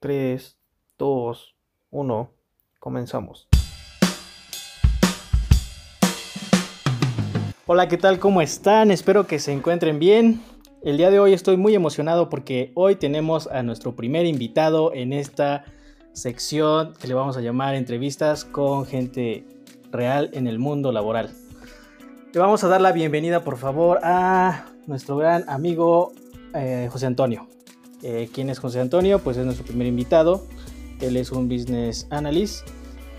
3, 2, 1, comenzamos. Hola, ¿qué tal? ¿Cómo están? Espero que se encuentren bien. El día de hoy estoy muy emocionado porque hoy tenemos a nuestro primer invitado en esta sección que le vamos a llamar entrevistas con gente real en el mundo laboral. Le vamos a dar la bienvenida, por favor, a nuestro gran amigo eh, José Antonio. Eh, ¿Quién es José Antonio? Pues es nuestro primer invitado. Él es un business analyst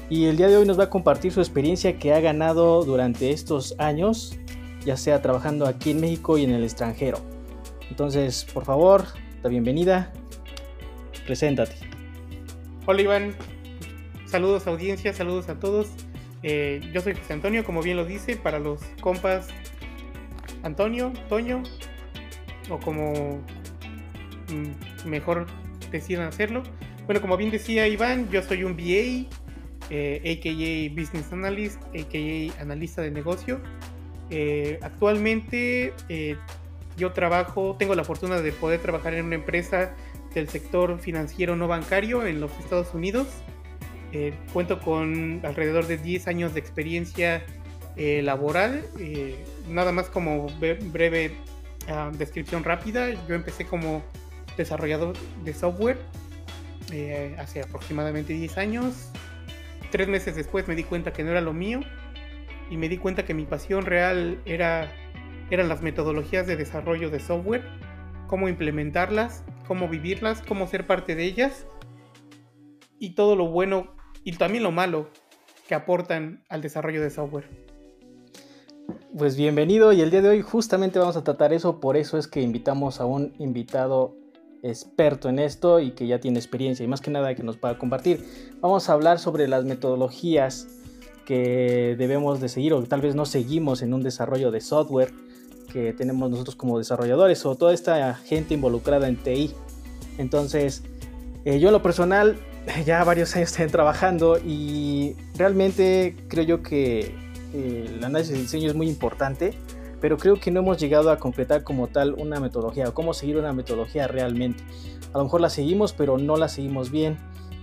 y el día de hoy nos va a compartir su experiencia que ha ganado durante estos años, ya sea trabajando aquí en México y en el extranjero. Entonces, por favor, la bienvenida. Preséntate. Hola Iván, saludos audiencia, saludos a todos. Eh, yo soy José Antonio, como bien lo dice, para los compas Antonio, Toño, o como mejor decidan hacerlo. Bueno, como bien decía Iván, yo soy un BA, eh, AKA Business Analyst, AKA analista de negocio. Eh, actualmente yo trabajo, tengo la fortuna de poder trabajar en una empresa del sector financiero no bancario en los Estados Unidos. Eh, cuento con alrededor de 10 años de experiencia eh, laboral. Eh, nada más como breve ah, descripción rápida, yo empecé como desarrollador de software hace aproximadamente 10 años. Tres meses después me di cuenta que no era lo mío y me di cuenta que mi pasión real era, eran las metodologías de desarrollo de software, cómo implementarlas, cómo vivirlas, cómo ser parte de ellas y todo lo bueno y también lo malo que aportan al desarrollo de software. Pues bienvenido y el día de hoy justamente vamos a tratar eso, por eso es que invitamos a un invitado experto en esto y que ya tiene experiencia y más que nada que nos pueda compartir. Vamos a hablar sobre las metodologías que debemos de seguir o que tal vez no seguimos en un desarrollo de software que tenemos nosotros como desarrolladores o toda esta gente involucrada en TI. Entonces, eh, yo en lo personal ya varios años estoy trabajando y realmente creo yo que eh, el análisis de diseño es muy importante, pero creo que no hemos llegado a concretar como tal una metodología o cómo seguir una metodología realmente. A lo mejor la seguimos, pero no la seguimos bien.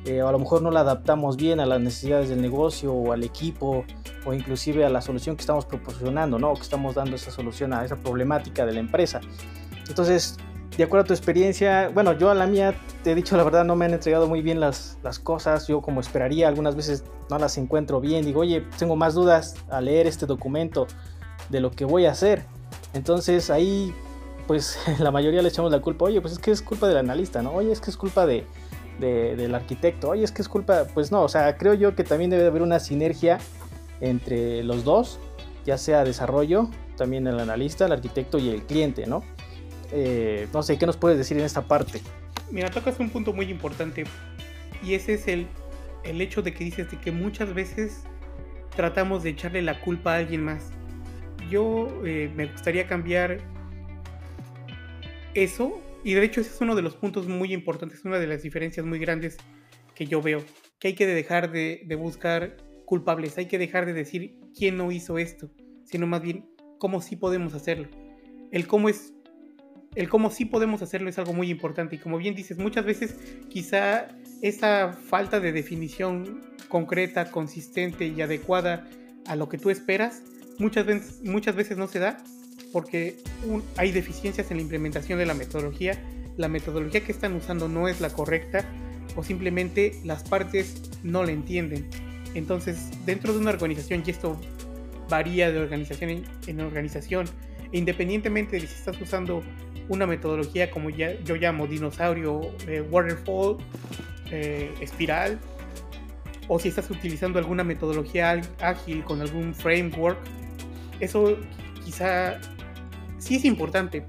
Eh, o a lo mejor no la adaptamos bien a las necesidades del negocio o al equipo o inclusive a la solución que estamos proporcionando, ¿no? O que estamos dando esa solución a esa problemática de la empresa. Entonces, de acuerdo a tu experiencia, bueno, yo a la mía, te he dicho la verdad, no me han entregado muy bien las, las cosas, yo como esperaría, algunas veces no las encuentro bien, digo, oye, tengo más dudas al leer este documento de lo que voy a hacer. Entonces ahí, pues la mayoría le echamos la culpa, oye, pues es que es culpa del analista, ¿no? Oye, es que es culpa de, del arquitecto, oye, es que es culpa, pues no, o sea, creo yo que también debe haber una sinergia entre los dos, ya sea desarrollo, también el analista, el arquitecto y el cliente, ¿no? Eh, no sé, ¿qué nos puedes decir en esta parte? Mira, tocas un punto muy importante y ese es el, el hecho de que dices de que muchas veces tratamos de echarle la culpa a alguien más. Yo eh, me gustaría cambiar eso. Y de hecho ese es uno de los puntos muy importantes, una de las diferencias muy grandes que yo veo, que hay que dejar de, de buscar culpables, hay que dejar de decir quién no hizo esto, sino más bien cómo sí podemos hacerlo. El cómo es el cómo sí podemos hacerlo es algo muy importante. Y como bien dices, muchas veces quizá esa falta de definición concreta, consistente y adecuada a lo que tú esperas, muchas veces, muchas veces no se da porque hay deficiencias en la implementación de la metodología, la metodología que están usando no es la correcta o simplemente las partes no la entienden. Entonces, dentro de una organización, y esto varía de organización en, organización, independientemente de si estás usando una metodología como yo llamo dinosaurio, eh, waterfall, eh, espiral, o si estás utilizando alguna metodología ágil con algún framework, eso quizá sí es importante,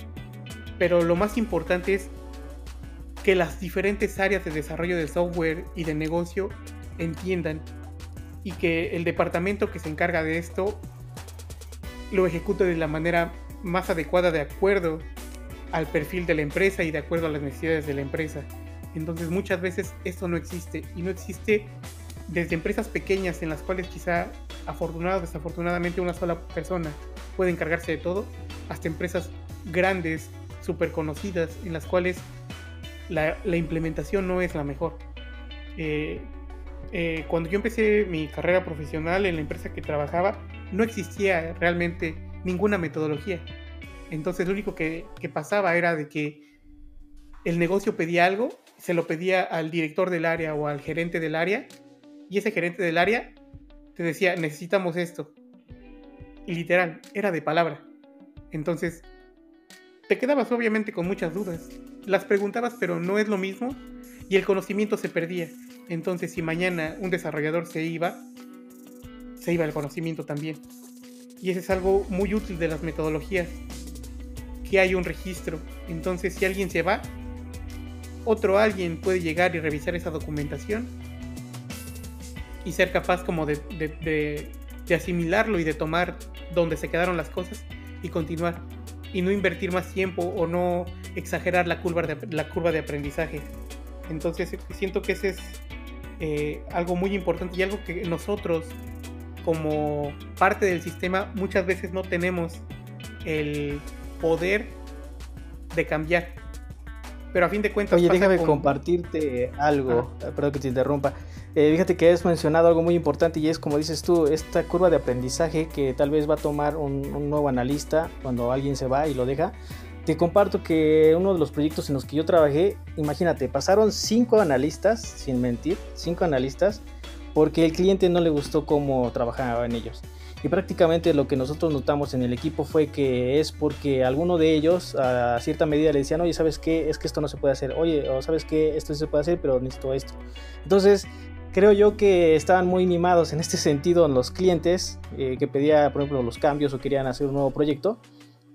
pero lo más importante es que las diferentes áreas de desarrollo de software y de negocio entiendan y que el departamento que se encarga de esto lo ejecute de la manera más adecuada de acuerdo al perfil de la empresa y de acuerdo a las necesidades de la empresa. Entonces muchas veces esto no existe y no existe desde empresas pequeñas en las cuales quizá afortunado o desafortunadamente una sola persona puede encargarse de todo, hasta empresas grandes, súper conocidas, en las cuales la, implementación no es la mejor. Eh, eh, cuando yo empecé mi carrera profesional en la empresa que trabajaba, no existía realmente ninguna metodología. Entonces lo único que, que pasaba era de que el negocio pedía algo, se lo pedía al director del área o al gerente del área, y ese gerente del área te decía, necesitamos esto. Y literal, era de palabra. Entonces, te quedabas obviamente con muchas dudas. Las preguntabas, pero no es lo mismo, y el conocimiento se perdía. Entonces, si mañana un desarrollador se iba, se iba el conocimiento también. Y eso es algo muy útil de las metodologías, que hay un registro. Entonces, si alguien se va, otro alguien puede llegar y revisar esa documentación y ser capaz como de, de, asimilarlo y de tomar donde se quedaron las cosas y continuar y no invertir más tiempo o no exagerar la curva de, la curva de aprendizaje. Entonces siento que ese es eh, algo muy importante y algo que nosotros como parte del sistema muchas veces no tenemos el poder de cambiar. Pero a fin de cuentas... Oye, déjame compartirte algo, perdón que te interrumpa. Eh, fíjate que has mencionado algo muy importante y es como dices tú, esta curva de aprendizaje que tal vez va a tomar un, nuevo analista cuando alguien se va y lo deja. Te comparto que uno de los proyectos en los que yo trabajé, imagínate, pasaron cinco analistas, sin mentir, cinco analistas, porque el cliente no le gustó cómo trabajaban ellos. Y prácticamente lo que nosotros notamos en el equipo fue que es porque alguno de ellos a cierta medida le decían, oye, ¿sabes qué? Es que esto no se puede hacer. Oye, o ¿sabes qué? Esto sí se puede hacer, pero necesito esto. Entonces, creo yo que estaban muy animados en este sentido en los clientes eh, que pedían, por ejemplo, los cambios o querían hacer un nuevo proyecto.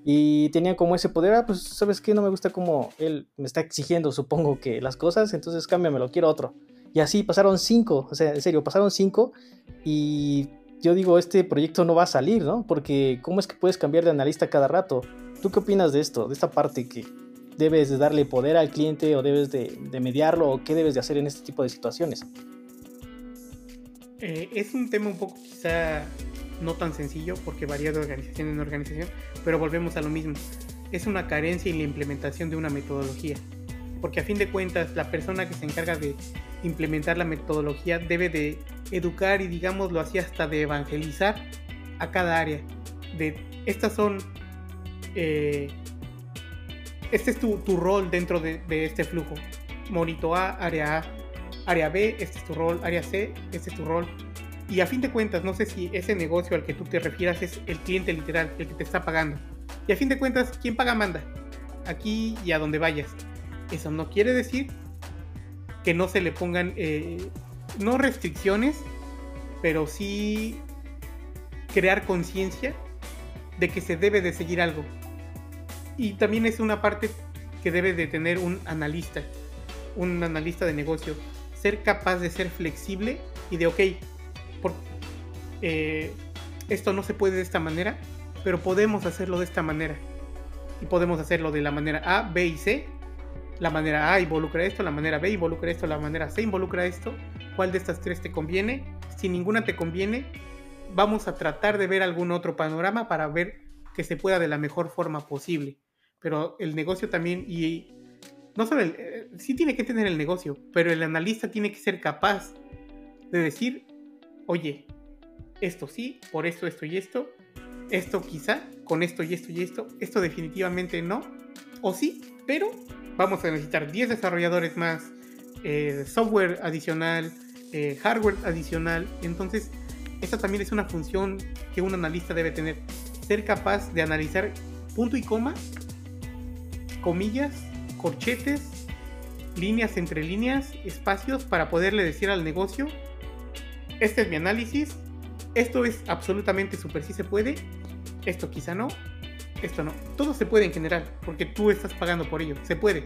Y tenían como ese poder, ah, pues, ¿sabes qué? No me gusta como él me está exigiendo, supongo que las cosas, entonces cámbiamelo, quiero otro. Y así pasaron cinco, o sea, en serio, pasaron cinco y yo digo, este proyecto no va a salir, ¿no? Porque ¿cómo es que puedes cambiar de analista cada rato? ¿Tú qué opinas de esto, de esta parte que debes de darle poder al cliente o debes de, de mediarlo o qué debes de hacer en este tipo de situaciones? Eh, es un tema un poco quizá no tan sencillo porque varía de organización en organización, pero volvemos a lo mismo. Es una carencia en la implementación de una metodología. Porque a fin de cuentas la persona que se encarga de implementar la metodología debe de educar y digámoslo así hasta de evangelizar a cada área. De estas son... Eh, este es tu, rol dentro de, de, este flujo. Monito A, área A, área B, este es tu rol, área C, este es tu rol. Y a fin de cuentas, no sé si ese negocio al que tú te refieras es el cliente literal, el que te está pagando. Y a fin de cuentas, ¿quién paga manda? Aquí y a donde vayas. Eso no quiere decir que no se le pongan, eh, no restricciones, pero sí crear conciencia de que se debe de seguir algo. Y también es una parte que debe de tener un analista, un analista de negocio, ser capaz de ser flexible y de, ok, por, eh, esto no se puede de esta manera, pero podemos hacerlo de esta manera. Y podemos hacerlo de la manera A, B y C. La manera A involucra esto, la manera B involucra esto, la manera C involucra esto. ¿Cuál de estas tres te conviene? Si ninguna te conviene, vamos a tratar de ver algún otro panorama para ver que se pueda de la mejor forma posible. Pero el negocio también y no solo el, eh, sí tiene que tener el negocio, pero el analista tiene que ser capaz de decir, oye, esto sí, por esto, esto y esto, esto quizá, con esto y esto y esto, esto definitivamente no, o sí, pero vamos a necesitar 10 desarrolladores más, eh, software adicional, eh, hardware adicional, entonces esta también es una función que un analista debe tener, ser capaz de analizar punto y coma, comillas, corchetes, líneas entre líneas, espacios para poderle decir al negocio, este es mi análisis, esto es absolutamente súper si se puede, esto quizá no, esto no. Todo se puede en general, porque tú estás pagando por ello, se puede.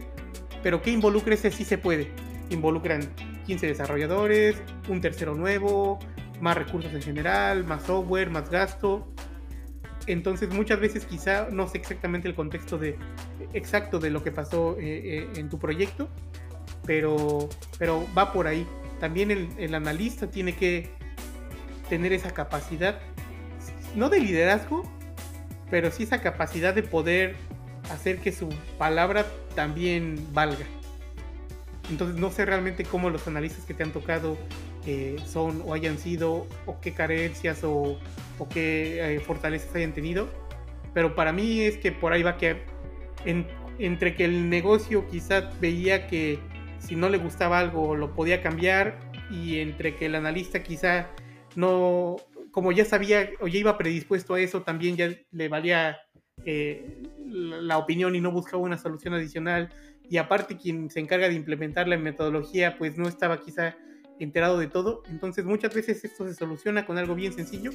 Pero ¿qué involucra ese sí se puede? Involucran 15 desarrolladores, un tercero nuevo, más recursos en general, más software, más gasto. Entonces muchas veces quizá no sé exactamente el contexto exacto de lo que pasó eh, eh, en tu proyecto, pero, pero va por ahí. También el, analista tiene que tener esa capacidad, no de liderazgo, pero sí esa capacidad de poder hacer que su palabra también valga. Entonces no sé realmente cómo los analistas que te han tocado son o hayan sido, o qué carencias o, qué eh, fortalezas hayan tenido. Pero para mí es que por ahí va que entre que el negocio quizás veía que si no le gustaba algo lo podía cambiar y entre que el analista quizá no, como ya sabía o ya iba predispuesto a eso, también ya le valía eh, la opinión y no buscaba una solución adicional. Y aparte quien se encarga de implementar la metodología pues no estaba quizá enterado de todo. Entonces muchas veces esto se soluciona con algo bien sencillo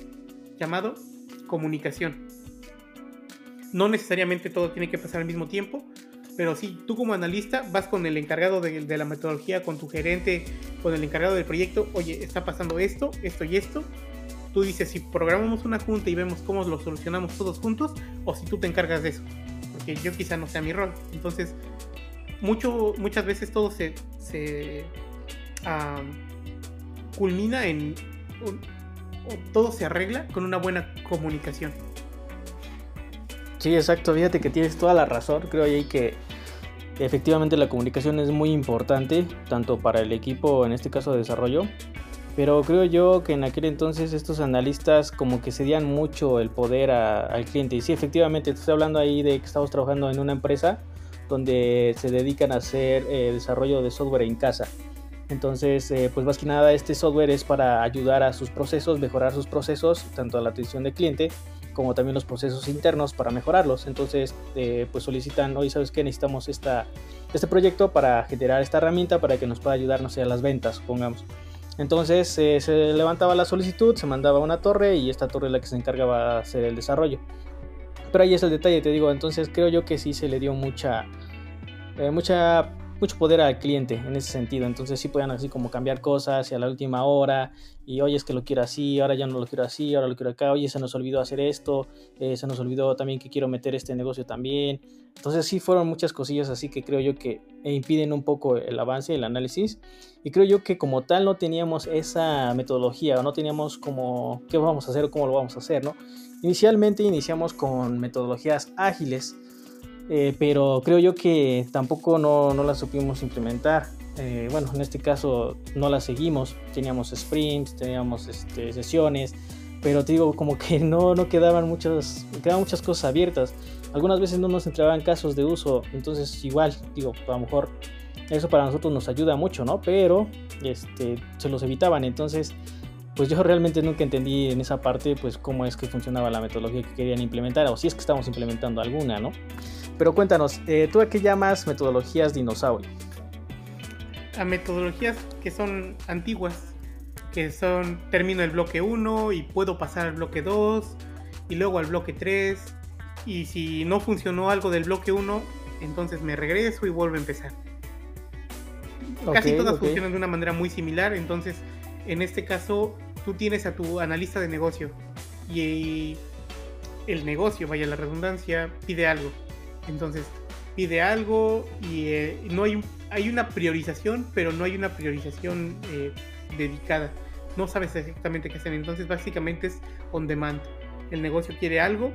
llamado comunicación. No necesariamente todo tiene que pasar al mismo tiempo, pero si tú como analista vas con el encargado de, la metodología, con tu gerente, con el encargado del proyecto, oye, está pasando esto, esto y esto. Tú dices si programamos una junta y vemos cómo lo solucionamos todos juntos, o si tú te encargas de eso, porque yo quizá no sea mi rol. Entonces, mucho, muchas veces todo se, se culmina en, todo se arregla con una buena comunicación. Sí, exacto, fíjate que tienes toda la razón, creo ahí que efectivamente la comunicación es muy importante, tanto para el equipo, en este caso de desarrollo, pero creo yo que en aquel entonces estos analistas como que cedían mucho el poder al cliente. Y sí, efectivamente, estoy hablando ahí de que estamos trabajando en una empresa donde se dedican a hacer eh, desarrollo de software en casa. Entonces, eh, pues más que nada este software es para ayudar a sus procesos, mejorar sus procesos, tanto a la atención del cliente como también los procesos internos para mejorarlos. Entonces, eh, pues solicitan, hoy sabes que necesitamos esta, este proyecto para generar esta herramienta para que nos pueda ayudar, no sé, a las ventas, supongamos. Entonces eh, se levantaba la solicitud, se mandaba una torre y esta torre es la que se encargaba de hacer el desarrollo. Pero ahí es el detalle, te digo, entonces creo yo que sí se le dio mucha, mucha mucho poder al cliente en ese sentido. Entonces sí pueden así como cambiar cosas y a la última hora y oye es que lo quiero así, ahora ya no lo quiero así, ahora lo quiero acá, oye se nos olvidó hacer esto, eh, se nos olvidó también que quiero meter este negocio también. Entonces sí fueron muchas cosillas así que creo yo que impiden un poco el avance, el análisis. Y creo yo que como tal no teníamos esa metodología o no teníamos como qué vamos a hacer o cómo lo vamos a hacer, ¿no? Inicialmente iniciamos con metodologías ágiles eh, pero creo yo que tampoco no, no las supimos implementar. Eh, bueno, en este caso no las seguimos, teníamos sprints, teníamos este, sesiones, pero te digo, como que no, no quedaban, muchas, quedaban muchas cosas abiertas. Algunas veces no nos entregaban casos de uso, entonces igual, digo, a lo mejor eso para nosotros nos ayuda mucho, ¿no? Pero este, se los evitaban, entonces pues yo realmente nunca entendí en esa parte pues cómo es que funcionaba la metodología que querían implementar o si es que estamos implementando alguna, ¿no? Pero cuéntanos, eh, ¿tú a qué llamas metodologías dinosaurio? A metodologías que son antiguas, que son termino el bloque 1 y puedo pasar al bloque 2 y luego al bloque 3 y si no funcionó algo del bloque 1, entonces me regreso y vuelvo a empezar. Casi todas funcionan de una manera muy similar, entonces en este caso tú tienes a tu analista de negocio y el negocio, vaya la redundancia, pide algo. Entonces pide algo y eh, no hay, hay una priorización, pero no hay una priorización eh, dedicada. No sabes exactamente qué hacer. Entonces básicamente es on demand. El negocio quiere algo,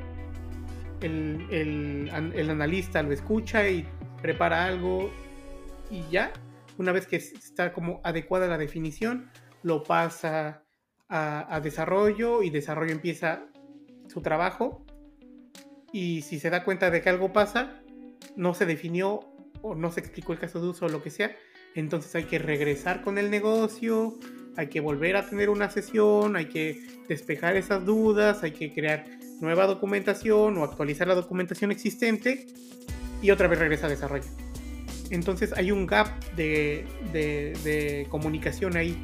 el, el analista lo escucha y prepara algo y ya. Una vez que está como adecuada la definición, lo pasa a, desarrollo y desarrollo empieza su trabajo y si se da cuenta de que algo pasa, no se definió o no se explicó el caso de uso o lo que sea, entonces hay que regresar con el negocio, hay que volver a tener una sesión, hay que despejar esas dudas, hay que crear nueva documentación o actualizar la documentación existente y otra vez regresa a desarrollo. Entonces hay un gap de, comunicación ahí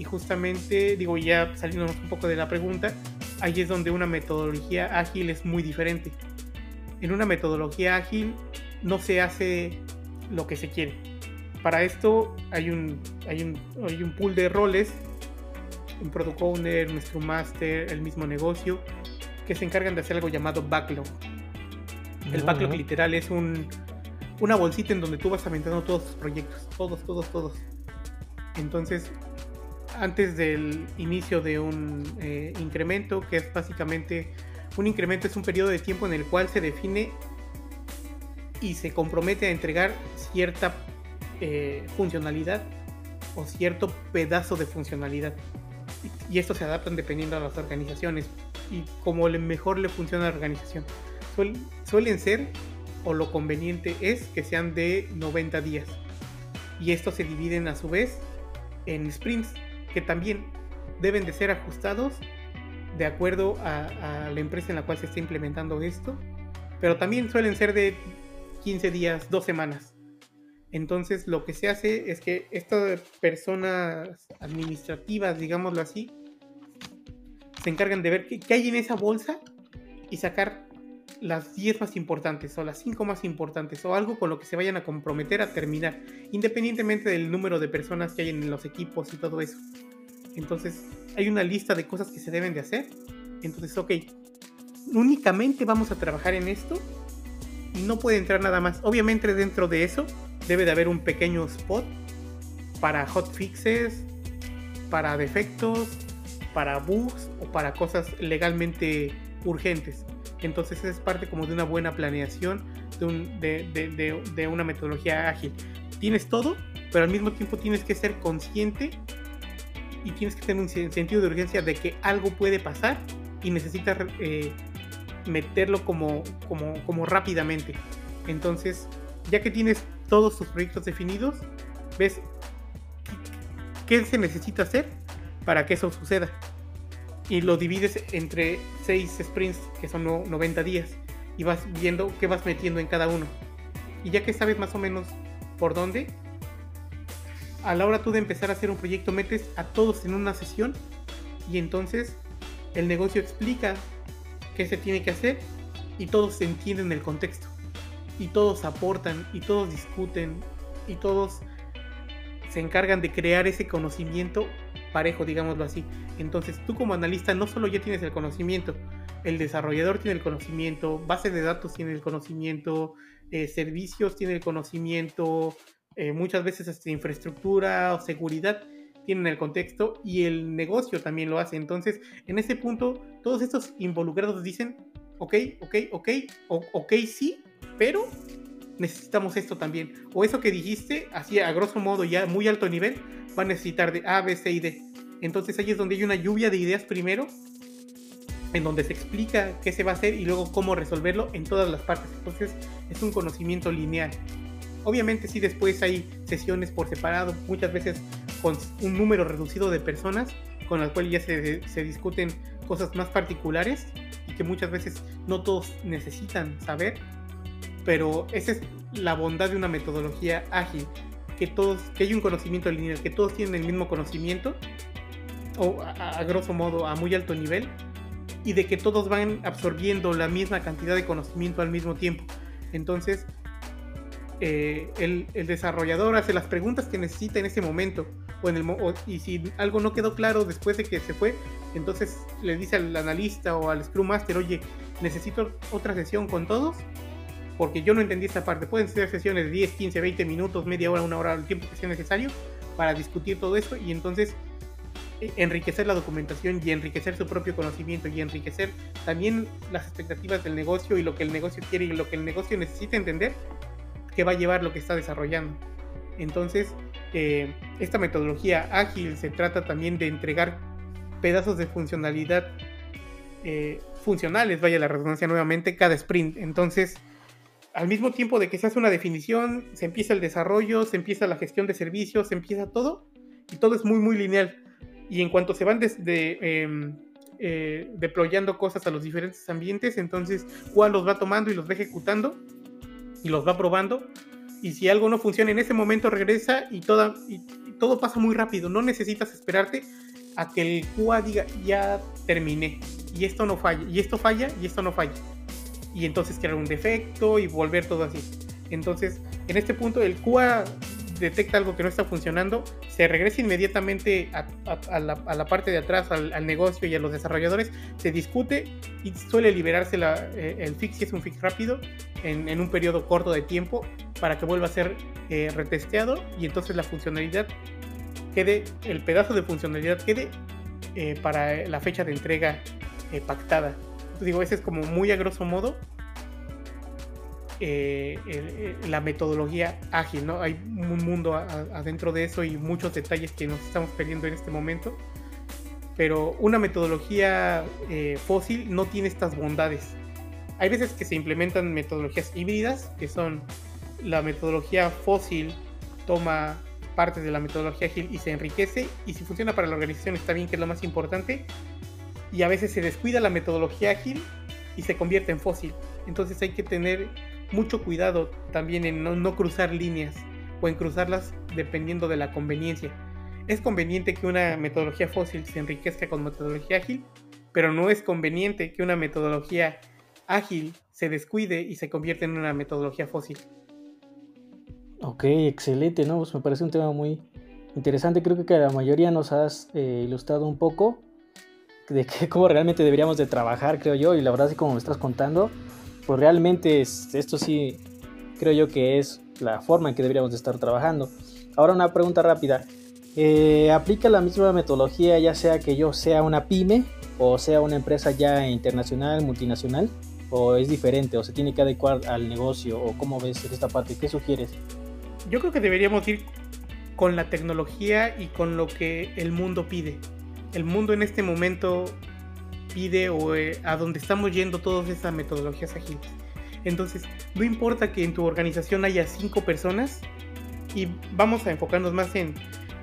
y justamente, digo, ya saliéndonos un poco de la pregunta, ahí es donde una metodología ágil es muy diferente. En una metodología ágil no se hace lo que se quiere. Para esto hay un, hay un, hay un pool de roles, un product owner, un scrum master, el mismo negocio, que se encargan de hacer algo llamado backlog. El backlog literal es un, una bolsita en donde tú vas aventando todos tus proyectos, todos, todos, todos. Entonces, antes del inicio de un eh, incremento, que es básicamente un incremento es un periodo de tiempo en el cual se define y se compromete a entregar cierta eh, funcionalidad o cierto pedazo de funcionalidad. Y, esto se adaptan dependiendo de las organizaciones y como mejor le funciona a la organización. suelen ser, o lo conveniente es, que sean de 90 días. Y estos se dividen a su vez en sprints, que también deben de ser ajustados de acuerdo a, la empresa en la cual se está implementando esto. Pero también suelen ser de 15 días, 2 semanas. Entonces lo que se hace es que estas personas administrativas, digámoslo así, se encargan de ver qué, hay en esa bolsa y sacar las 10 más importantes o las 5 más importantes o algo con lo que se vayan a comprometer a terminar, independientemente del número de personas que hay en los equipos y todo eso. Entonces hay una lista de cosas que se deben de hacer. Entonces, ok, únicamente vamos a trabajar en esto y no puede entrar nada más. Obviamente dentro de eso debe de haber un pequeño spot para hotfixes, para defectos, para bugs o para cosas legalmente urgentes. Entonces es parte como de una buena planeación, de, de, una metodología ágil. Tienes todo, pero al mismo tiempo tienes que ser consciente y tienes que tener un sentido de urgencia de que algo puede pasar y necesitas eh, meterlo como rápidamente. Entonces, ya que tienes todos tus proyectos definidos, ves qué se necesita hacer para que eso suceda. Y lo divides entre 6 sprints, que son 90 días, y vas viendo qué vas metiendo en cada uno. Y ya que sabes más o menos por dónde, a la hora tú de empezar a hacer un proyecto, metes a todos en una sesión y entonces el negocio explica qué se tiene que hacer y todos entienden el contexto y todos aportan y todos discuten y todos se encargan de crear ese conocimiento parejo, digámoslo así. Entonces tú como analista no solo ya tienes el conocimiento, el desarrollador tiene el conocimiento, base de datos tiene el conocimiento, eh, servicios tiene el conocimiento, eh, muchas veces hasta infraestructura o seguridad tienen el contexto y el negocio también lo hace. Entonces, en ese punto, todos estos involucrados dicen, ok, ok, ok, ok, sí, pero necesitamos esto también. O eso que dijiste, así a grosso modo, ya muy alto nivel, va a necesitar de A, B, C y D. Entonces ahí es donde hay una lluvia de ideas primero, en donde se explica qué se va a hacer y luego cómo resolverlo en todas las partes. Entonces es un conocimiento lineal. Obviamente sí después hay sesiones por separado, muchas veces con un número reducido de personas, con las cuales ya se, se discuten cosas más particulares y que muchas veces no todos necesitan saber pero esa es la bondad de una metodología ágil, que todos, que hay un conocimiento lineal, que todos tienen el mismo conocimiento, o a, grosso modo a muy alto nivel, y de que todos van absorbiendo la misma cantidad de conocimiento al mismo tiempo. Entonces, eh, el, desarrollador hace las preguntas que necesita en ese momento, o en el, y si algo no quedó claro después de que se fue, entonces le dice al analista o al Scrum Master, oye, necesito otra sesión con todos, porque yo no entendí esta parte. Pueden ser sesiones de 10, 15, 20 minutos, media hora, una hora, el tiempo que sea necesario para discutir todo esto y entonces eh, enriquecer la documentación y enriquecer su propio conocimiento y enriquecer también las expectativas del negocio y lo que el negocio quiere y lo que el negocio necesita entender que va a llevar lo que está desarrollando. Entonces, eh, esta metodología ágil se trata también de entregar pedazos de funcionalidad eh, funcionales, vaya la redundancia nuevamente, cada sprint. Entonces, al mismo tiempo de que se hace una definición, se empieza el desarrollo, se empieza la gestión de servicios, se empieza todo, y todo es muy, muy lineal. Y en cuanto se van desde, em, eh, deployando cosas a los diferentes ambientes, entonces cuál los va tomando y los va ejecutando y los va probando. Y si algo no funciona en ese momento, regresa y, toda, todo pasa muy rápido. No necesitas esperarte a que el QA diga ya terminé y esto no falla, y esto falla, y esto no falla y entonces crear un defecto y volver todo así. Entonces, en este punto, el QA detecta algo que no está funcionando, se regresa inmediatamente a, la, parte de atrás, al, negocio y a los desarrolladores, se discute y suele liberarse eh, el fix, si es un fix rápido, en, un periodo corto de tiempo para que vuelva a ser eh, retesteado y entonces la funcionalidad quede, el pedazo de funcionalidad quede eh, para la fecha de entrega pactada digo, ese es como muy a grosso modo eh, la metodología ágil, ¿no? Hay un mundo adentro de eso y muchos detalles que nos estamos perdiendo en este momento. Pero una metodología eh, fósil no tiene estas bondades. Hay veces que se implementan metodologías híbridas, que son la metodología fósil toma partes de la metodología ágil y se enriquece, y si funciona para la organización está bien, que es lo más importante, y a veces se descuida la metodología ágil y se convierte en fósil. Entonces hay que tener mucho cuidado también en no, cruzar líneas o en cruzarlas dependiendo de la conveniencia. Es conveniente que una metodología fósil se enriquezca con metodología ágil, pero no es conveniente que una metodología ágil se descuide y se convierta en una metodología fósil. Ok, excelente, ¿no? Pues me parece un tema muy interesante. Creo que la mayoría nos has eh, ilustrado un poco de cómo realmente deberíamos de trabajar, creo yo, y la verdad es que como me estás contando, pues realmente esto sí creo yo que es la forma en que deberíamos de estar trabajando. Ahora una pregunta rápida. Eh, ¿Aplica la misma metodología ya sea que yo sea una pyme o sea una empresa ya internacional, multinacional? ¿O es diferente o se tiene que adecuar al negocio? ¿O cómo ves esta parte? ¿Qué sugieres? Yo creo que deberíamos ir con la tecnología y con lo que el mundo pide. El mundo en este momento pide o eh, a donde estamos yendo todas esas metodologías ágiles. Entonces, no importa que en tu organización haya cinco personas y vamos a enfocarnos más en,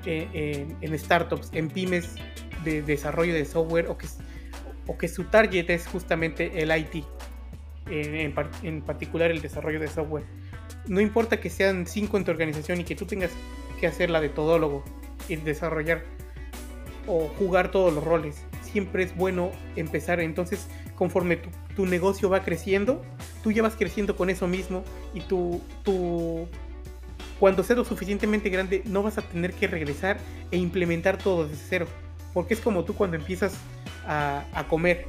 eh, startups, en pymes de desarrollo de software o que, su target es justamente el IT, en, en particular el desarrollo de software. No importa que sean cinco en tu organización y que tú tengas que hacer la de todólogo y desarrollar o jugar todos los roles siempre es bueno empezar. Entonces, conforme tu, negocio va creciendo, tú ya vas creciendo con eso mismo y tú, tú, cuando sea lo suficientemente grande, no vas a tener que regresar e implementar todo desde cero. Porque es como tú cuando empiezas a, comer,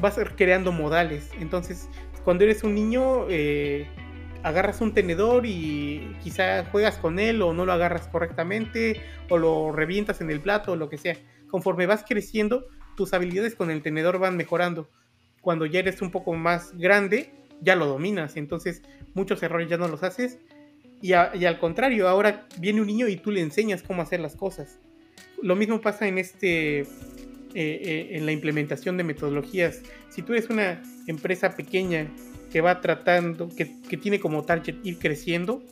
vas creando modales. Entonces, cuando eres un niño, eh, agarras un tenedor y quizá juegas con él o no lo agarras correctamente o lo revientas en el plato o lo que sea conforme vas creciendo, tus habilidades con el tenedor van mejorando. Cuando ya eres un poco más grande, ya lo dominas. Entonces, muchos errores ya no los haces. Y, al contrario, ahora viene un niño y tú le enseñas cómo hacer las cosas. Lo mismo pasa en este. Eh, eh, en la implementación de metodologías. Si tú eres una empresa pequeña que va tratando, que, que tiene como target ir creciendo,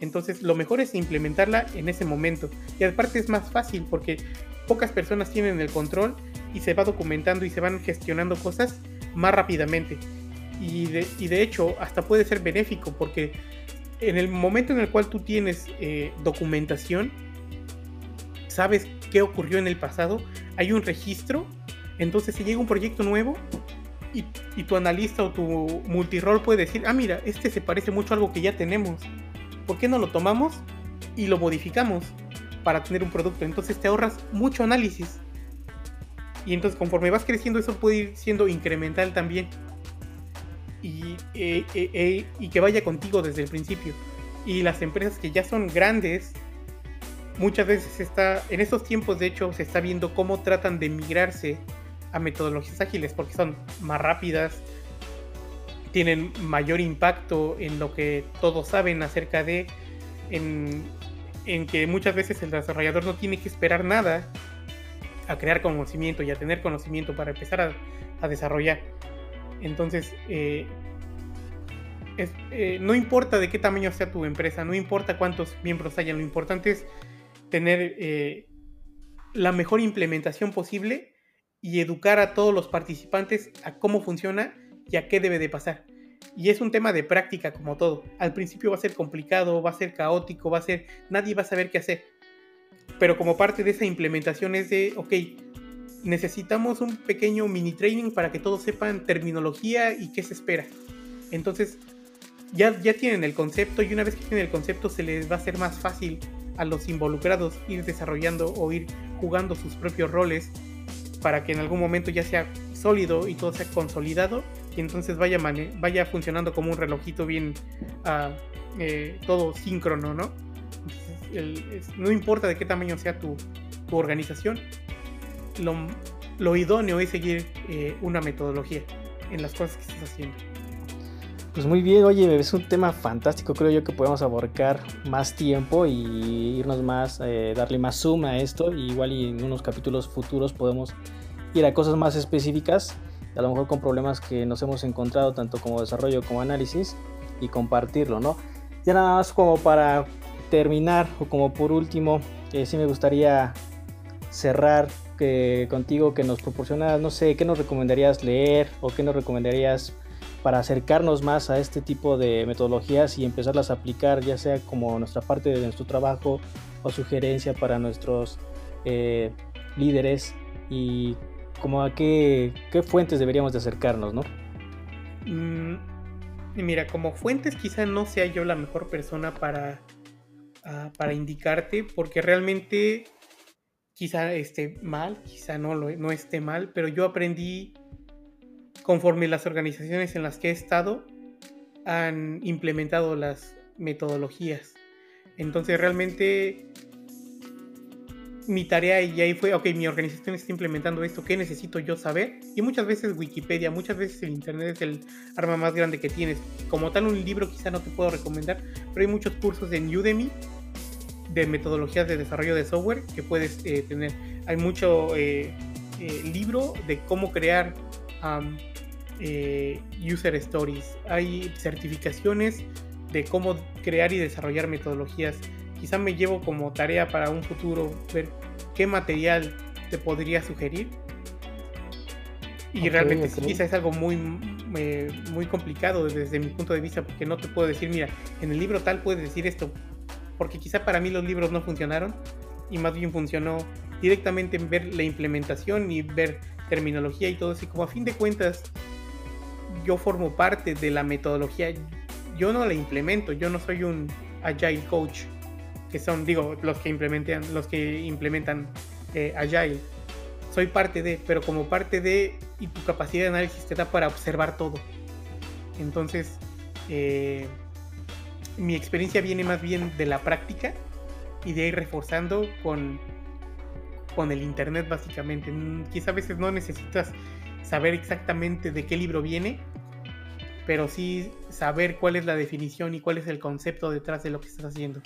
entonces lo mejor es implementarla en ese momento. Y aparte es más fácil porque pocas personas tienen el control y se va documentando y se van gestionando cosas más rápidamente. Y de, hecho, hasta puede ser benéfico porque en el momento en el cual tú tienes eh, documentación, sabes qué ocurrió en el pasado, hay un registro, entonces si llega un proyecto nuevo y, tu analista o tu multirol puede decir, ah, mira, este se parece mucho a algo que ya tenemos, ¿por qué no lo tomamos y lo modificamos? para tener un producto. Entonces te ahorras mucho análisis. Y entonces conforme vas creciendo eso puede ir siendo incremental también. Y, eh, eh, eh, y que vaya contigo desde el principio. Y las empresas que ya son grandes, muchas veces está, en estos tiempos de hecho se está viendo cómo tratan de migrarse a metodologías ágiles porque son más rápidas, tienen mayor impacto en lo que todos saben acerca de, en, que muchas veces el desarrollador no tiene que esperar nada a crear conocimiento y a tener conocimiento para empezar a, desarrollar. Entonces, eh, eh, no importa de qué tamaño sea tu empresa, no importa cuántos miembros hayan, lo importante es tener eh, la mejor implementación posible y educar a todos los participantes a cómo funciona y a qué debe de pasar. Y es un tema de práctica como todo. Al principio va a ser complicado, va a ser caótico, va a ser... Nadie va a saber qué hacer. Pero como parte de esa implementación es de, ok, necesitamos un pequeño mini training para que todos sepan terminología y qué se espera. Entonces, ya, ya tienen el concepto y una vez que tienen el concepto se les va a hacer más fácil a los involucrados ir desarrollando o ir jugando sus propios roles para que en algún momento ya sea sólido y todo sea consolidado y entonces vaya, vaya funcionando como un relojito bien ah, eh, todo síncrono, ¿no? no importa de qué tamaño sea tu, organización, lo, idóneo es seguir eh, una metodología en las cosas que estás haciendo. Pues muy bien, oye, es un tema fantástico, creo yo que podemos abarcar más tiempo y irnos más, eh, darle más zoom a esto, y igual en unos capítulos futuros podemos ir a cosas más específicas, a lo mejor con problemas que nos hemos encontrado tanto como desarrollo como análisis y compartirlo, ¿no? Ya nada más como para terminar o como por último, eh, sí me gustaría cerrar que, contigo que nos proporcionas, no sé, qué nos recomendarías leer o qué nos recomendarías para acercarnos más a este tipo de metodologías y empezarlas a aplicar, ya sea como nuestra parte de nuestro trabajo o sugerencia para nuestros eh, líderes y como a qué, fuentes deberíamos de acercarnos, ¿no? Mm, mira, como fuentes quizá no sea yo la mejor persona para, ah, para indicarte, porque realmente quizá esté mal, quizá no, lo, no esté mal, pero yo aprendí conforme las organizaciones en las que he estado han implementado las metodologías. Entonces realmente mi tarea y ahí fue, ok, mi organización está implementando esto, ¿qué necesito yo saber? Y muchas veces Wikipedia, muchas veces el Internet es el arma más grande que tienes. Como tal, un libro quizá no te puedo recomendar, pero hay muchos cursos en Udemy de metodologías de desarrollo de software que puedes eh, tener. Hay mucho eh, eh, libro de cómo crear eh, user stories, hay certificaciones de cómo crear y desarrollar metodologías. Quizá me llevo como tarea para un futuro ver qué material te podría sugerir. Y realmente quizá es algo muy, eh, muy complicado desde mi punto de vista, porque no te puedo decir, mira, en el libro tal puedes decir esto, porque quizá para mí los libros no funcionaron y más bien funcionó directamente en ver la implementación y ver terminología y todo eso. Como a fin de cuentas yo formo parte de la metodología, yo no la implemento, yo no soy un agile coach, que son, digo, los que implementan, los que implementan eh, agile. Soy parte de, pero como parte de, y tu capacidad de análisis te da para observar todo. Entonces, eh, mi experiencia viene más bien de la práctica y de ir reforzando con, con el internet básicamente. Quizá a veces no necesitas saber exactamente de qué libro viene, pero sí saber cuál es la definición y cuál es el concepto detrás de lo que estás haciendo.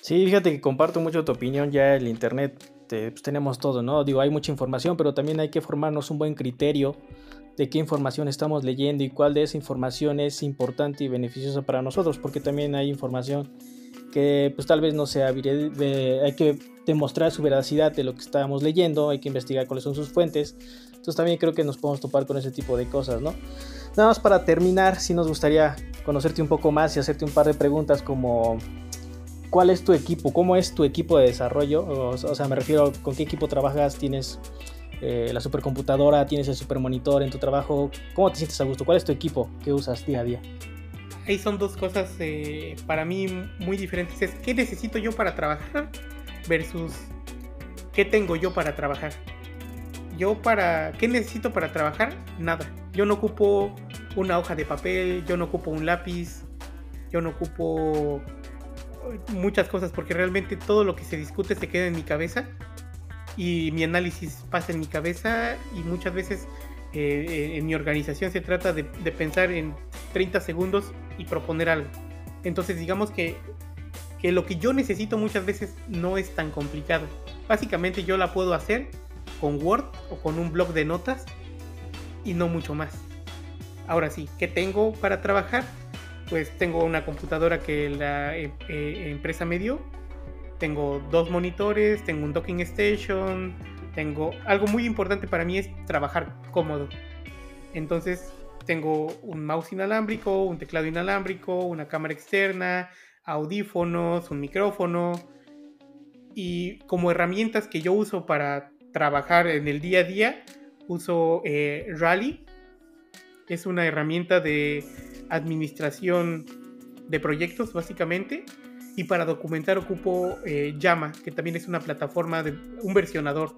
Sí, fíjate que comparto mucho tu opinión, ya el Internet pues, tenemos todo, ¿no? Digo, hay mucha información, pero también hay que formarnos un buen criterio de qué información estamos leyendo y cuál de esa información es importante y beneficiosa para nosotros, porque también hay información que pues tal vez no sea, hay que demostrar su veracidad de lo que estábamos leyendo, hay que investigar cuáles son sus fuentes, entonces también creo que nos podemos topar con ese tipo de cosas, ¿no? Nada más para terminar, sí nos gustaría conocerte un poco más y hacerte un par de preguntas como ¿cuál es tu equipo? ¿Cómo es tu equipo de desarrollo? O, sea, me refiero con qué equipo trabajas, tienes eh, la supercomputadora, tienes el supermonitor en tu trabajo, ¿cómo te sientes a gusto? ¿Cuál es tu equipo que usas día a día? Ahí son dos cosas eh, para mí muy diferentes. Es qué necesito yo para trabajar versus qué tengo yo para trabajar yo para... ¿Qué necesito para trabajar? Nada. Yo no ocupo una hoja de papel, yo no ocupo un lápiz, yo no ocupo muchas cosas porque realmente todo lo que se discute se queda en mi cabeza y mi análisis pasa en mi cabeza y muchas veces eh, en mi organización se trata de, pensar en 30 segundos y proponer algo. Entonces digamos que, que lo que yo necesito muchas veces no es tan complicado. Básicamente yo la puedo hacer con Word o con un blog de notas y no mucho más. Ahora sí, ¿qué tengo para trabajar? Pues tengo una computadora que la eh, eh, empresa me dio, tengo dos monitores, tengo un docking station, tengo algo muy importante para mí es trabajar cómodo. Entonces tengo un mouse inalámbrico, un teclado inalámbrico, una cámara externa, audífonos, un micrófono y como herramientas que yo uso para trabajar en el día a día, uso eh, Rally. Es una herramienta de administración de proyectos, básicamente. Y para documentar ocupo eh, Llama, que también es una plataforma, de un versionador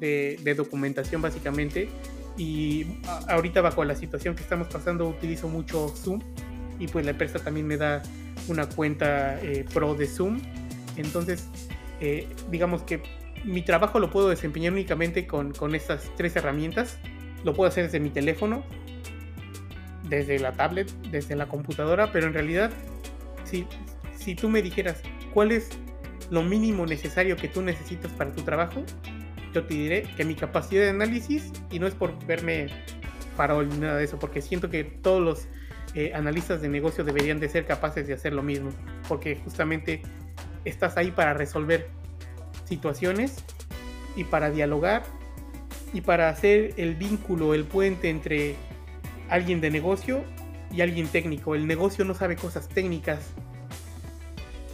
de, documentación, básicamente. Y ahorita bajo la situación que estamos pasando utilizo mucho Zoom. Y pues la empresa también me da una cuenta eh, pro de Zoom. Entonces, digamos que mi trabajo lo puedo desempeñar únicamente con, estas tres herramientas. Lo puedo hacer desde mi teléfono, desde la tablet, desde la computadora, pero en realidad, si, si tú me dijeras cuál es lo mínimo necesario que tú necesitas para tu trabajo, yo te diré que mi capacidad de análisis, y no es por verme farol ni nada de eso, porque siento que todos los eh, analistas de negocio deberían de ser capaces de hacer lo mismo, porque justamente estás ahí para resolver situaciones y para dialogar y para hacer el vínculo, el puente entre alguien de negocio y alguien técnico. El negocio no sabe cosas técnicas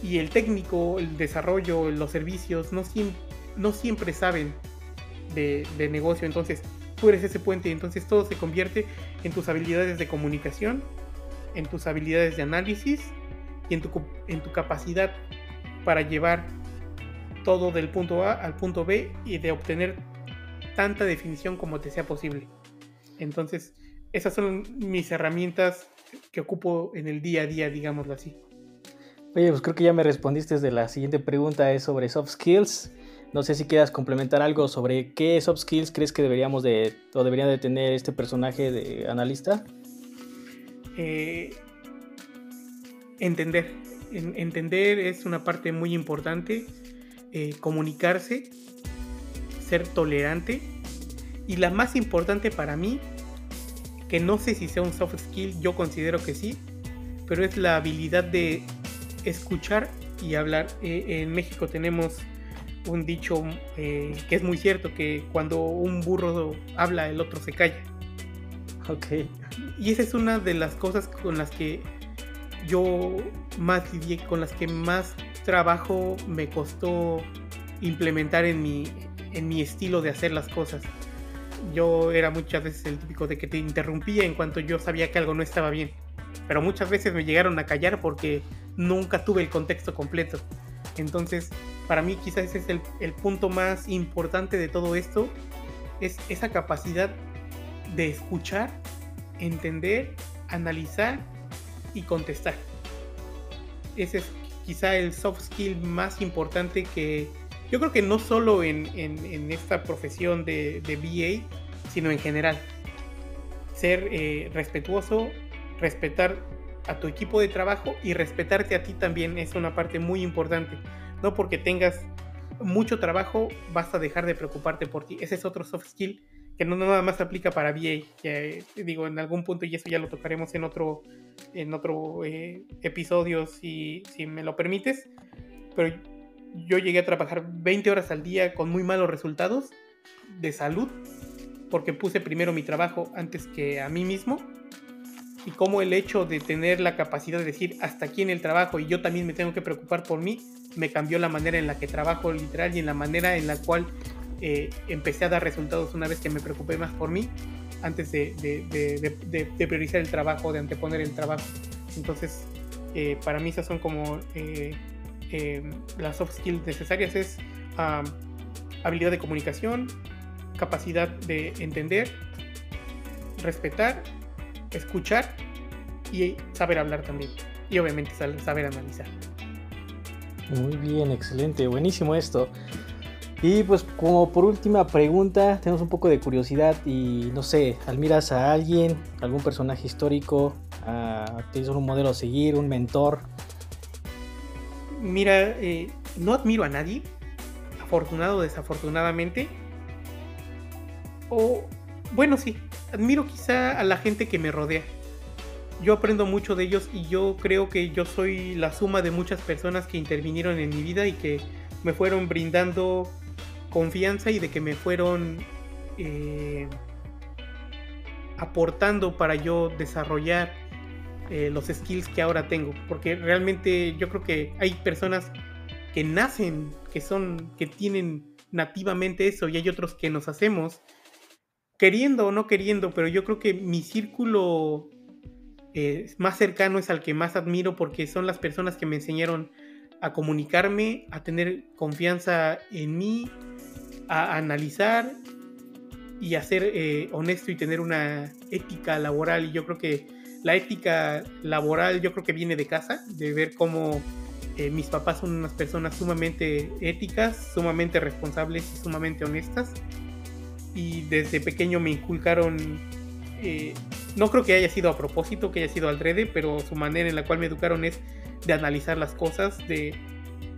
y el técnico, el desarrollo, los servicios no, no siempre saben de, de negocio. Entonces tú eres ese puente entonces todo se convierte en tus habilidades de comunicación en tus habilidades de análisis y en tu, en tu capacidad para llevar todo del punto A al punto B y de obtener tanta definición como te sea posible. Entonces, esas son mis herramientas que ocupo en el día a día, digámoslo así. Oye, pues creo que ya me respondiste de la siguiente pregunta, es sobre soft skills. No sé si quieras complementar algo sobre qué soft skills crees que deberíamos de, o debería de tener este personaje de analista. Eh, entender. entender es una parte muy importante. Eh, comunicarse, ser tolerante. Y la más importante para mí, que no sé si sea un soft skill, yo considero que sí, pero es la habilidad de escuchar y hablar. Eh, en México tenemos un dicho que es muy cierto, que cuando un burro habla, el otro se calla. Ok. Y esa es una de las cosas con las que yo más lidié, con las que más trabajo me costó implementar en mi, en mi estilo de hacer las cosas. Yo era muchas veces el típico de que te interrumpía en cuanto yo sabía que algo no estaba bien. Pero muchas veces me llegaron a callar porque nunca tuve el contexto completo. Entonces, para mí quizás ese es el, el punto más importante de todo esto, es esa capacidad de escuchar, entender, analizar y contestar. Ese es quizá el soft skill más importante que yo creo que no solo en, esta profesión de, de, BA, sino en general. Ser eh, respetuoso, respetar a tu equipo de trabajo y respetarte a ti también es una parte muy importante. No porque tengas mucho trabajo vas a dejar de preocuparte por ti. Ese es otro soft skill que no nada más aplica para VA, que digo, en algún punto, y eso ya lo tocaremos en otro, en otro eh, episodio, si, si me lo permites, pero yo llegué a trabajar 20 horas al día con muy malos resultados de salud, porque puse primero mi trabajo antes que a mí mismo, y como el hecho de tener la capacidad de decir hasta aquí en el trabajo y yo también me tengo que preocupar por mí, me cambió la manera en la que trabajo literal y en la manera en la cual eh, empecé a dar resultados una vez que me preocupé más por mí antes de, priorizar el trabajo, de anteponer el trabajo. Entonces, eh, para mí esas son como eh, las soft skills necesarias, es habilidad de comunicación, capacidad de entender, respetar, escuchar y saber hablar también. Y obviamente saber analizar. Muy bien, excelente, buenísimo esto. Y pues como por última pregunta, tenemos un poco de curiosidad y no sé, admiras a alguien, algún personaje histórico, tienes un modelo a seguir, un mentor. Mira, eh, no admiro a nadie, afortunado o desafortunadamente. O, bueno, sí, admiro quizá a la gente que me rodea. Yo aprendo mucho de ellos y yo creo que yo soy la suma de muchas personas que intervinieron en mi vida y que me fueron brindando confianza y de que me fueron eh, aportando para yo desarrollar eh, los skills que ahora tengo. Porque realmente yo creo que hay personas que nacen, que son, que tienen nativamente eso y hay otros que nos hacemos queriendo o no queriendo, pero yo creo que mi círculo eh, más cercano es al que más admiro porque son las personas que me enseñaron a comunicarme, a tener confianza en mí, a analizar y a ser eh, honesto y tener una ética laboral. Y yo creo que la ética laboral yo creo que viene de casa, de ver cómo eh, mis papás son unas personas sumamente éticas, sumamente responsables y sumamente honestas. Y desde pequeño me inculcaron eh, no creo que haya sido a propósito, que haya sido al rede, pero su manera en la cual me educaron es de analizar las cosas, de,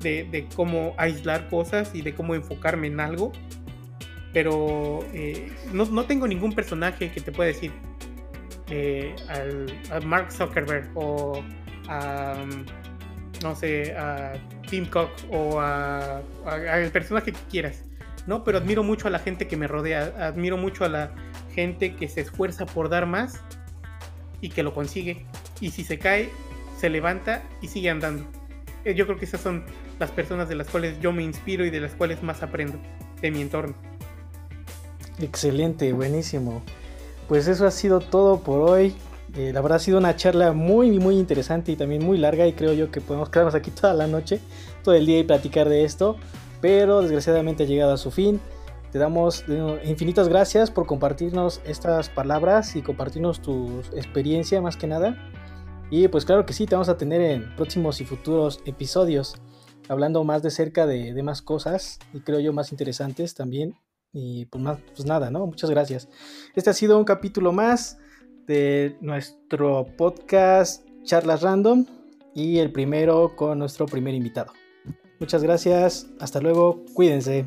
de, cómo aislar cosas y de cómo enfocarme en algo. Pero eh, no, no, tengo ningún personaje que te pueda decir eh, al, a Mark Zuckerberg o a, no sé, a Tim Cook o a, al personaje que quieras. ¿No? Pero admiro mucho a la gente que me rodea, admiro mucho a la gente que se esfuerza por dar más y que lo consigue. Y si se cae, se levanta y sigue andando. Eh, yo creo que esas son las personas de las cuales yo me inspiro y de las cuales más aprendo de mi entorno. Excelente, buenísimo. Pues eso ha sido todo por hoy. Eh, la verdad ha sido una charla muy, muy interesante y también muy larga y creo yo que podemos quedarnos aquí toda la noche, todo el día y platicar de esto pero desgraciadamente ha llegado a su fin. Te damos infinitas gracias por compartirnos estas palabras y compartirnos tu experiencia más que nada. Y pues claro que sí, te vamos a tener en próximos y futuros episodios hablando más de cerca de, más cosas y creo yo más interesantes también. Y pues, más, pues nada, ¿no? Muchas gracias. Este ha sido un capítulo más de nuestro podcast Charlas Random y el primero con nuestro primer invitado. Muchas gracias, hasta luego, cuídense.